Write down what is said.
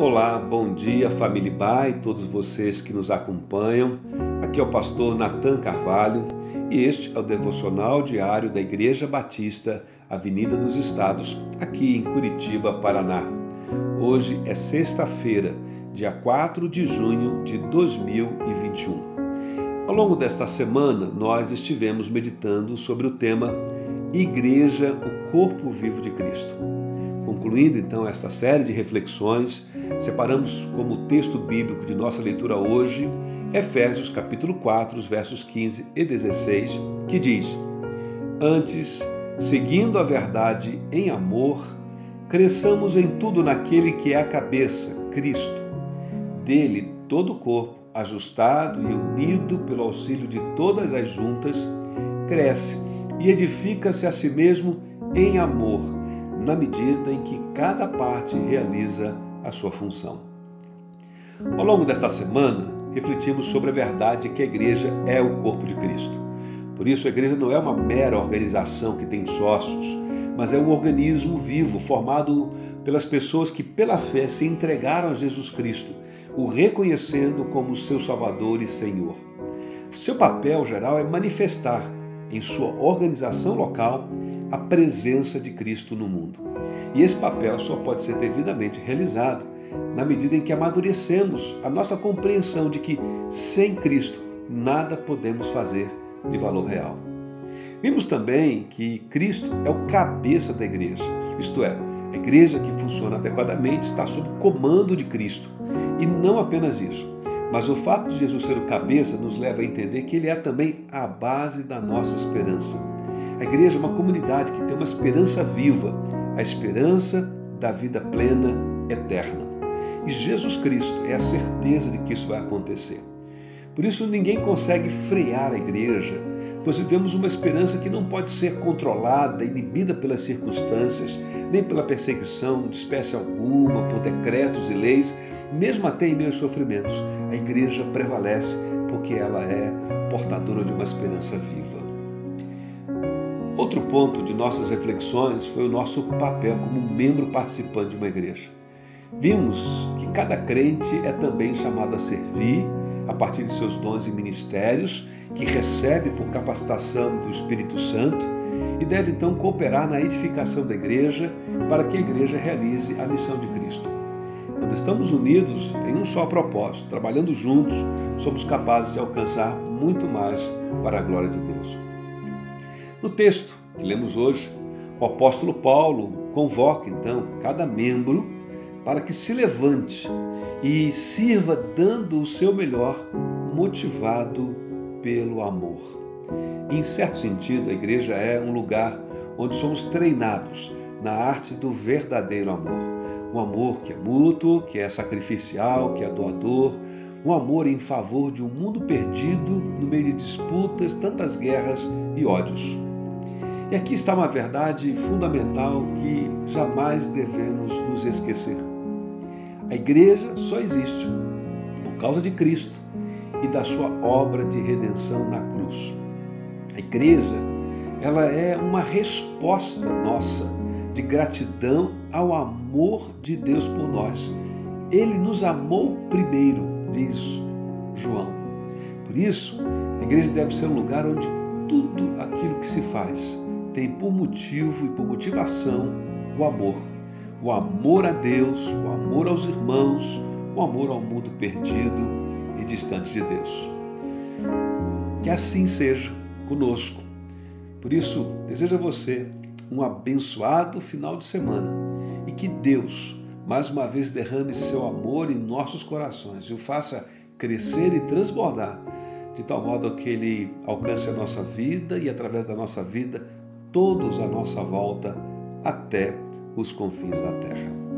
Olá, bom dia, família Bai, todos vocês que nos acompanham. Aqui é o pastor Nathan Carvalho e este é o devocional diário da Igreja Batista, Avenida dos Estados, aqui em Curitiba, Paraná. Hoje é sexta-feira, dia 4 de junho de 2021. Ao longo desta semana, nós estivemos meditando sobre o tema Igreja, o Corpo Vivo de Cristo. Concluindo então esta série de reflexões, separamos como texto bíblico de nossa leitura hoje Efésios capítulo 4, os versos 15 e 16, que diz: Antes, seguindo a verdade em amor, cresçamos em tudo naquele que é a cabeça, Cristo. Dele todo o corpo, ajustado e unido pelo auxílio de todas as juntas, cresce e edifica-se a si mesmo em amor na medida em que cada parte realiza a sua função. Ao longo desta semana, refletimos sobre a verdade que a igreja é o corpo de Cristo. Por isso, a igreja não é uma mera organização que tem sócios, mas é um organismo vivo formado pelas pessoas que, pela fé, se entregaram a Jesus Cristo, o reconhecendo como seu Salvador e Senhor. Seu papel geral é manifestar, em sua organização local, a presença de Cristo no mundo. E esse papel só pode ser devidamente realizado na medida em que amadurecemos a nossa compreensão de que sem Cristo nada podemos fazer de valor real. Vimos também que Cristo é o cabeça da igreja, isto é, a igreja que funciona adequadamente está sob comando de Cristo. E não apenas isso, mas o fato de Jesus ser o cabeça nos leva a entender que ele é também a base da nossa esperança. A igreja é uma comunidade que tem uma esperança viva, a esperança da vida plena, eterna. E Jesus Cristo é a certeza de que isso vai acontecer. Por isso ninguém consegue frear a igreja, pois vivemos uma esperança que não pode ser controlada, inibida pelas circunstâncias, nem pela perseguição de espécie alguma, por decretos e leis, mesmo até em meus sofrimentos. A igreja prevalece porque ela é portadora de uma esperança viva. Outro ponto de nossas reflexões foi o nosso papel como membro participante de uma igreja. Vimos que cada crente é também chamado a servir a partir de seus dons e ministérios, que recebe por capacitação do Espírito Santo e deve então cooperar na edificação da igreja para que a igreja realize a missão de Cristo. Quando estamos unidos em um só propósito, trabalhando juntos, somos capazes de alcançar muito mais para a glória de Deus. No texto que lemos hoje, o apóstolo Paulo convoca então cada membro para que se levante e sirva dando o seu melhor, motivado pelo amor. Em certo sentido, a igreja é um lugar onde somos treinados na arte do verdadeiro amor. Um amor que é mútuo, que é sacrificial, que é doador, um amor em favor de um mundo perdido no meio de disputas, tantas guerras e ódios. E aqui está uma verdade fundamental que jamais devemos nos esquecer. A igreja só existe por causa de Cristo e da sua obra de redenção na cruz. A igreja, ela é uma resposta nossa de gratidão ao amor de Deus por nós. Ele nos amou primeiro, diz João. Por isso, a igreja deve ser um lugar onde tudo aquilo que se faz tem por motivo e por motivação o amor. O amor a Deus, o amor aos irmãos, o amor ao mundo perdido e distante de Deus. Que assim seja conosco. Por isso, desejo a você um abençoado final de semana e que Deus, mais uma vez, derrame seu amor em nossos corações e o faça crescer e transbordar, de tal modo que ele alcance a nossa vida e, através da nossa vida, todos à nossa volta até os confins da terra.